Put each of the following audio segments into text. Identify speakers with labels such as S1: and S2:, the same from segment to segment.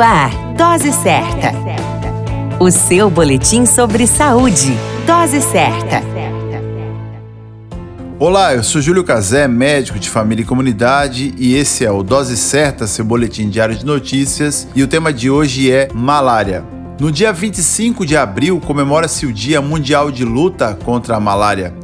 S1: Ar, Dose Certa. O seu boletim sobre saúde. Dose Certa.
S2: Olá, eu sou Júlio Cazé, médico de família e comunidade, e esse é o Dose Certa, seu boletim diário de notícias, e o tema de hoje é malária. No dia 25 de abril comemora-se o Dia Mundial de Luta contra a Malária.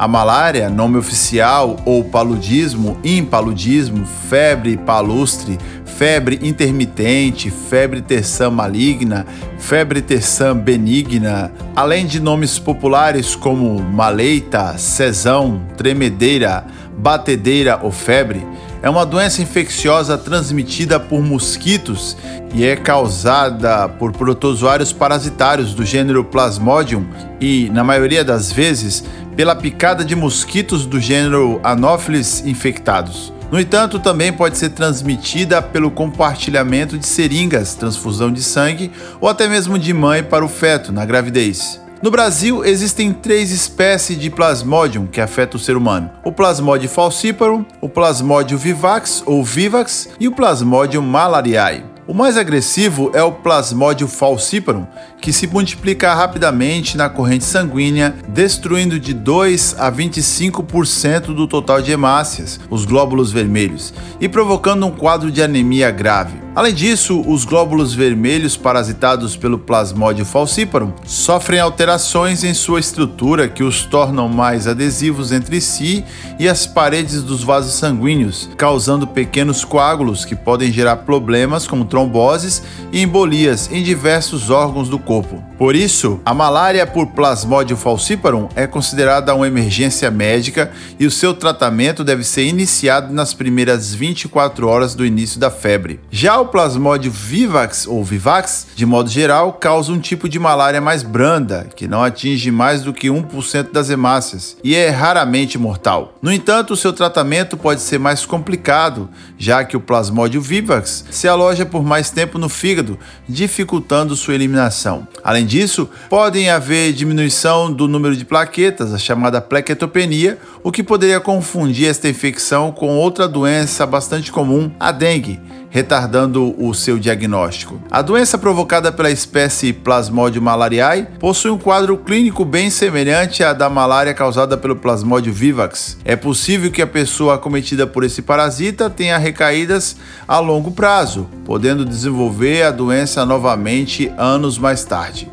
S2: A malária, nome oficial ou paludismo, impaludismo, febre palustre, febre intermitente, febre terçã maligna, febre terçã benigna, além de nomes populares como maleita, cesão, tremedeira, batedeira ou febre, é uma doença infecciosa transmitida por mosquitos e é causada por protozoários parasitários do gênero Plasmodium e, na maioria das vezes, pela picada de mosquitos do gênero Anopheles infectados. No entanto, também pode ser transmitida pelo compartilhamento de seringas, transfusão de sangue ou até mesmo de mãe para o feto na gravidez. No Brasil, existem três espécies de Plasmodium que afetam o ser humano: o Plasmodium falciparum, o Plasmodium vivax ou vivax e o Plasmodium malariae. O mais agressivo é o Plasmodium falciparum, que se multiplica rapidamente na corrente sanguínea, destruindo de 2 a 25% do total de hemácias, os glóbulos vermelhos, e provocando um quadro de anemia grave. Além disso, os glóbulos vermelhos parasitados pelo Plasmodium falciparum sofrem alterações em sua estrutura que os tornam mais adesivos entre si e as paredes dos vasos sanguíneos, causando pequenos coágulos que podem gerar problemas como tromboses e embolias em diversos órgãos do corpo. Por isso, a malária por Plasmodium falciparum é considerada uma emergência médica e o seu tratamento deve ser iniciado nas primeiras 24 horas do início da febre. Já o Plasmodium vivax ou vivax, de modo geral, causa um tipo de malária mais branda, que não atinge mais do que 1% das hemácias e é raramente mortal. No entanto, seu tratamento pode ser mais complicado, já que o Plasmodium vivax se aloja por mais tempo no fígado, dificultando sua eliminação. Além disso, podem haver diminuição do número de plaquetas, a chamada plequetopenia, o que poderia confundir esta infecção com outra doença bastante comum, a dengue, retardando o seu diagnóstico. A doença provocada pela espécie Plasmodium malariae possui um quadro clínico bem semelhante à da malária causada pelo Plasmodium vivax. É possível que a pessoa acometida por esse parasita tenha recaídas a longo prazo, podendo desenvolver a doença novamente anos mais tarde.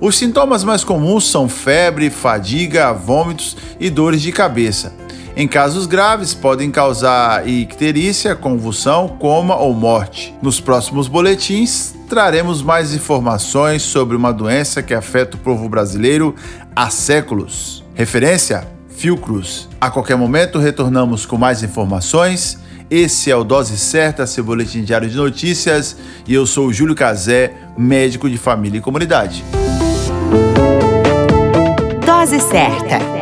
S2: Os sintomas mais comuns são febre, fadiga, vômitos e dores de cabeça. Em casos graves, podem causar icterícia, convulsão, coma ou morte. Nos próximos boletins, traremos mais informações sobre uma doença que afeta o povo brasileiro há séculos. Referência: Fiocruz. A qualquer momento retornamos com mais informações. Esse é o Dose Certa, seu boletim diário de notícias, e eu sou Júlio Cazé, médico de família e comunidade.
S1: Dose certa.